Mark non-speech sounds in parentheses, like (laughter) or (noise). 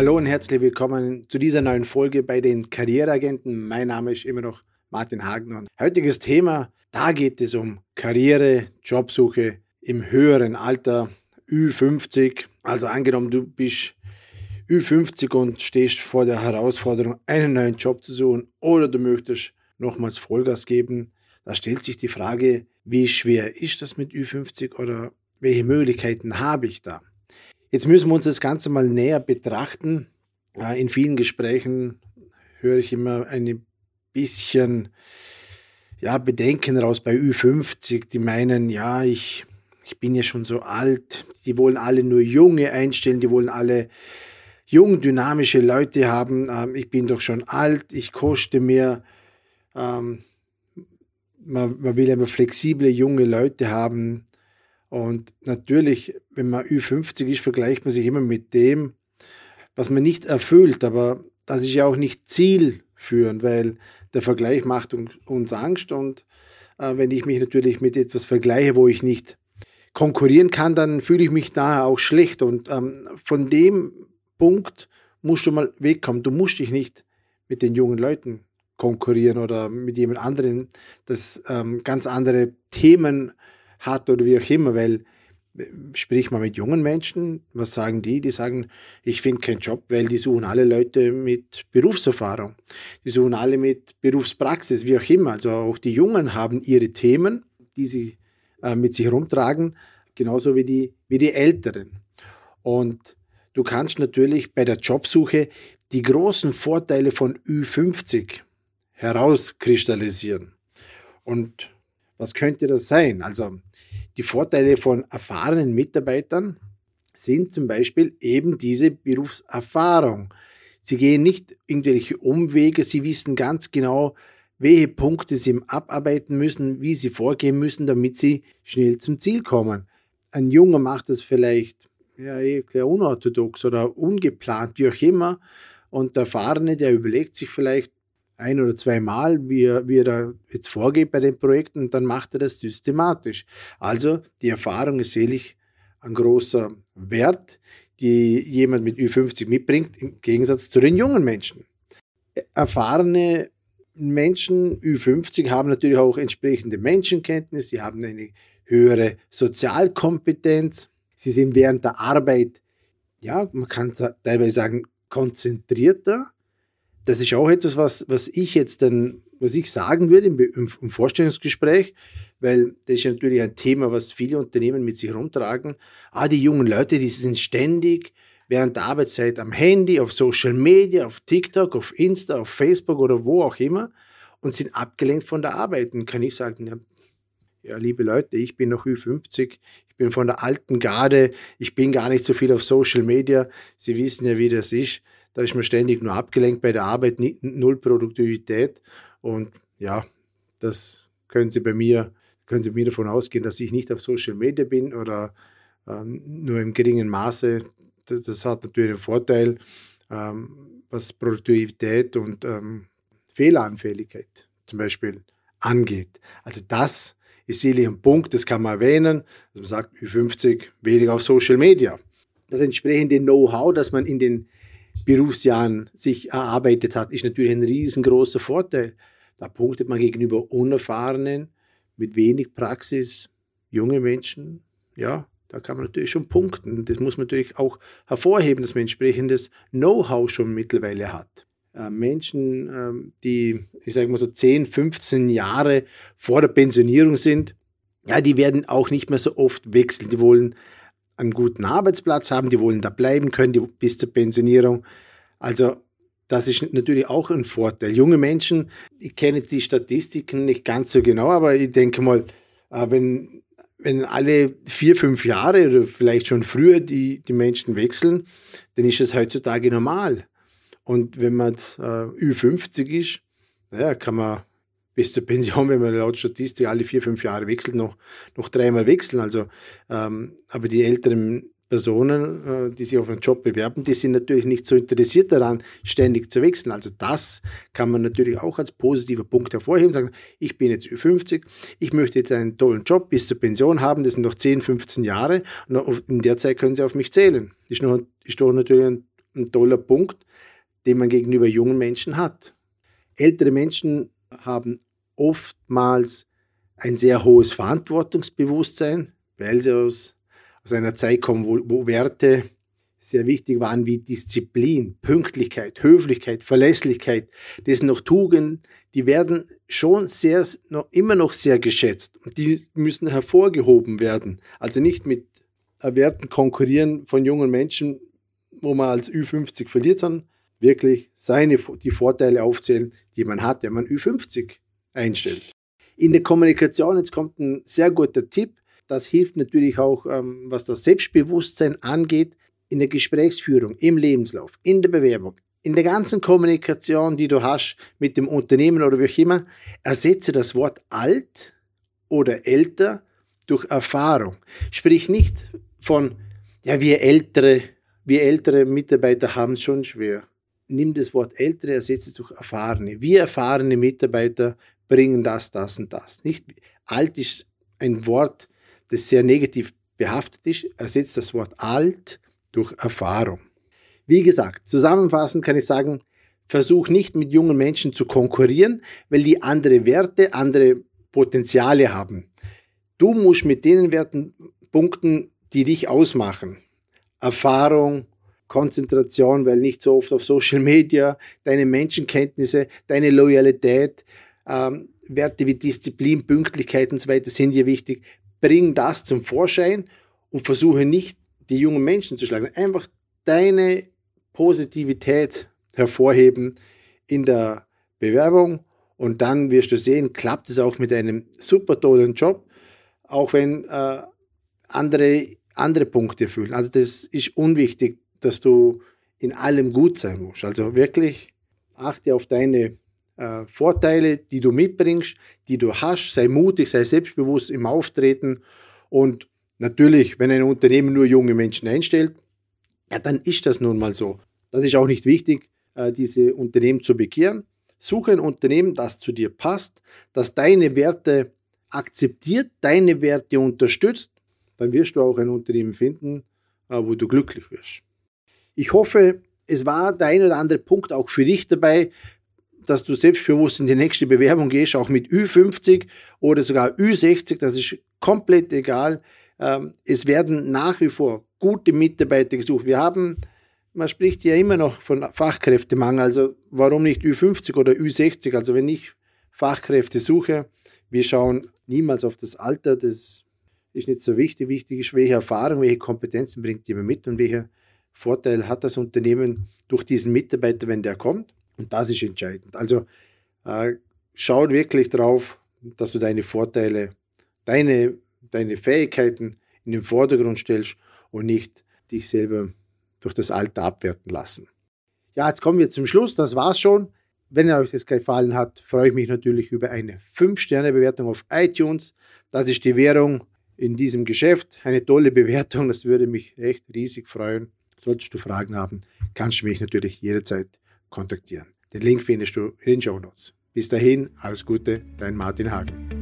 Hallo und herzlich willkommen zu dieser neuen Folge bei den Karriereagenten. Mein Name ist immer noch Martin Hagen und heutiges Thema, da geht es um Karriere, Jobsuche im höheren Alter, Ü50. Also angenommen, du bist Ü50 und stehst vor der Herausforderung, einen neuen Job zu suchen oder du möchtest nochmals Vollgas geben. Da stellt sich die Frage, wie schwer ist das mit Ü50 oder welche Möglichkeiten habe ich da? Jetzt müssen wir uns das Ganze mal näher betrachten. In vielen Gesprächen höre ich immer ein bisschen ja, Bedenken raus bei Ü50, die meinen, ja, ich, ich bin ja schon so alt, die wollen alle nur Junge einstellen, die wollen alle jung, dynamische Leute haben. Ähm, ich bin doch schon alt, ich koste mehr. Ähm, man, man will immer flexible junge Leute haben. Und natürlich, wenn man Ü50 ist, vergleicht man sich immer mit dem, was man nicht erfüllt. Aber das ist ja auch nicht zielführend, weil der Vergleich macht uns Angst. Und äh, wenn ich mich natürlich mit etwas vergleiche, wo ich nicht konkurrieren kann, dann fühle ich mich daher auch schlecht. Und ähm, von dem Punkt musst du mal wegkommen. Du musst dich nicht mit den jungen Leuten konkurrieren oder mit jemand anderen, das ähm, ganz andere Themen hat oder wie auch immer, weil sprich mal mit jungen Menschen, was sagen die? Die sagen, ich finde keinen Job, weil die suchen alle Leute mit Berufserfahrung. Die suchen alle mit Berufspraxis, wie auch immer. Also auch die Jungen haben ihre Themen, die sie äh, mit sich herumtragen, genauso wie die, wie die Älteren. Und du kannst natürlich bei der Jobsuche die großen Vorteile von Ü50 herauskristallisieren. Und was könnte das sein? Also die Vorteile von erfahrenen Mitarbeitern sind zum Beispiel eben diese Berufserfahrung. Sie gehen nicht irgendwelche Umwege, sie wissen ganz genau, welche Punkte sie abarbeiten müssen, wie sie vorgehen müssen, damit sie schnell zum Ziel kommen. Ein Junger macht das vielleicht ja, eh klar unorthodox oder ungeplant, wie auch immer. Und der Erfahrene, der überlegt sich vielleicht, ein oder zweimal, wie er, wie er da jetzt vorgeht bei den Projekten und dann macht er das systematisch. Also die Erfahrung ist sicherlich ein großer Wert, die jemand mit Ü50 mitbringt, im Gegensatz zu den jungen Menschen. Erfahrene Menschen, Ü50, haben natürlich auch entsprechende Menschenkenntnis, sie haben eine höhere Sozialkompetenz, sie sind während der Arbeit, ja, man kann teilweise sagen, konzentrierter, das ist auch etwas, was, was ich jetzt dann, was ich sagen würde im, im, Vorstellungsgespräch, weil das ist natürlich ein Thema, was viele Unternehmen mit sich herumtragen. Ah, die jungen Leute, die sind ständig während der Arbeitszeit am Handy, auf Social Media, auf TikTok, auf Insta, auf Facebook oder wo auch immer und sind abgelenkt von der Arbeit. Und kann ich sagen, ja, ja, liebe Leute, ich bin noch Ü50, ich bin von der alten Garde, ich bin gar nicht so viel auf Social Media. Sie wissen ja, wie das ist. Da ist man ständig nur abgelenkt bei der Arbeit, null Produktivität. Und ja, das können Sie bei mir, können Sie mir davon ausgehen, dass ich nicht auf Social Media bin oder ähm, nur im geringen Maße. Das, das hat natürlich einen Vorteil, ähm, was Produktivität und ähm, Fehleranfälligkeit zum Beispiel angeht. Also das ist sicherlich ein Punkt, das kann man erwähnen, dass man sagt, Ü50 weniger auf Social Media. Das entsprechende Know-how, das man in den Berufsjahren sich erarbeitet hat, ist natürlich ein riesengroßer Vorteil. Da punktet man gegenüber Unerfahrenen mit wenig Praxis, junge Menschen, ja, da kann man natürlich schon punkten. Das muss man natürlich auch hervorheben, dass man entsprechendes Know-how schon mittlerweile hat. Äh, Menschen, ähm, die, ich sage mal so 10, 15 Jahre vor der Pensionierung sind, ja, die werden auch nicht mehr so oft wechseln. Die wollen einen guten Arbeitsplatz haben, die wollen da bleiben können die, bis zur Pensionierung. Also das ist natürlich auch ein Vorteil. Junge Menschen, ich kenne die Statistiken nicht ganz so genau, aber ich denke mal, äh, wenn, wenn alle vier, fünf Jahre oder vielleicht schon früher die, die Menschen wechseln, dann ist das heutzutage normal. Und wenn man äh, Ü50 ist, naja, kann man bis zur Pension, (laughs) wenn man laut Statistik alle vier, fünf Jahre wechselt, noch, noch dreimal wechseln. Also, ähm, aber die älteren Personen, äh, die sich auf einen Job bewerben, die sind natürlich nicht so interessiert daran, ständig zu wechseln. Also das kann man natürlich auch als positiver Punkt hervorheben, sagen, ich bin jetzt Ü50, ich möchte jetzt einen tollen Job bis zur Pension haben, das sind noch 10, 15 Jahre und in der Zeit können Sie auf mich zählen. Ist, noch, ist doch natürlich ein ein toller Punkt, den man gegenüber jungen Menschen hat. Ältere Menschen haben oftmals ein sehr hohes Verantwortungsbewusstsein, weil sie aus, aus einer Zeit kommen, wo, wo Werte sehr wichtig waren wie Disziplin, Pünktlichkeit, Höflichkeit, Verlässlichkeit. Das sind noch Tugenden, die werden schon sehr, noch, immer noch sehr geschätzt und die müssen hervorgehoben werden. Also nicht mit Werten konkurrieren von jungen Menschen, wo man als Ü50 verliert, sondern wirklich seine, die Vorteile aufzählen, die man hat, wenn man Ü50 einstellt. In der Kommunikation, jetzt kommt ein sehr guter Tipp, das hilft natürlich auch, ähm, was das Selbstbewusstsein angeht, in der Gesprächsführung, im Lebenslauf, in der Bewerbung, in der ganzen Kommunikation, die du hast mit dem Unternehmen oder wie auch immer, ersetze das Wort alt oder älter durch Erfahrung. Sprich nicht von, ja, wir ältere, wir ältere Mitarbeiter haben es schon schwer. Nimm das Wort ältere, ersetze es durch erfahrene. Wir erfahrene Mitarbeiter bringen das, das und das. Nicht alt ist ein Wort, das sehr negativ behaftet ist. Ersetzt das Wort alt durch Erfahrung. Wie gesagt, zusammenfassend kann ich sagen, versuch nicht mit jungen Menschen zu konkurrieren, weil die andere Werte, andere Potenziale haben. Du musst mit denen Werten punkten, die dich ausmachen. Erfahrung, Konzentration, weil nicht so oft auf Social Media, deine Menschenkenntnisse, deine Loyalität, ähm, Werte wie Disziplin, Pünktlichkeit und so weiter sind dir wichtig. Bring das zum Vorschein und versuche nicht die jungen Menschen zu schlagen. Einfach deine Positivität hervorheben in der Bewerbung und dann wirst du sehen, klappt es auch mit einem super tollen Job, auch wenn äh, andere, andere Punkte fühlen. Also das ist unwichtig, dass du in allem gut sein musst. Also wirklich achte auf deine äh, Vorteile, die du mitbringst, die du hast. Sei mutig, sei selbstbewusst im Auftreten und Natürlich, wenn ein Unternehmen nur junge Menschen einstellt, ja, dann ist das nun mal so. Das ist auch nicht wichtig, äh, diese Unternehmen zu bekehren. Suche ein Unternehmen, das zu dir passt, das deine Werte akzeptiert, deine Werte unterstützt. Dann wirst du auch ein Unternehmen finden, äh, wo du glücklich wirst. Ich hoffe, es war der ein oder andere Punkt auch für dich dabei, dass du selbstbewusst in die nächste Bewerbung gehst, auch mit Ü50 oder sogar Ü60, das ist komplett egal. Ähm, es werden nach wie vor gute Mitarbeiter gesucht. Wir haben, man spricht ja immer noch von Fachkräftemangel, also warum nicht Ü50 oder Ü60? Also wenn ich Fachkräfte suche, wir schauen niemals auf das Alter, das ist nicht so wichtig. Wichtig ist, welche Erfahrung, welche Kompetenzen bringt jemand mit und welcher Vorteil hat das Unternehmen durch diesen Mitarbeiter, wenn der kommt. Und das ist entscheidend. Also äh, schau wirklich drauf, dass du deine Vorteile, deine deine Fähigkeiten in den Vordergrund stellst und nicht dich selber durch das Alter abwerten lassen. Ja, jetzt kommen wir zum Schluss. Das war's schon. Wenn euch das gefallen hat, freue ich mich natürlich über eine 5-Sterne-Bewertung auf iTunes. Das ist die Währung in diesem Geschäft. Eine tolle Bewertung, das würde mich echt riesig freuen. Solltest du Fragen haben, kannst du mich natürlich jederzeit kontaktieren. Den Link findest du in den Show Notes. Bis dahin, alles Gute, dein Martin Hagen.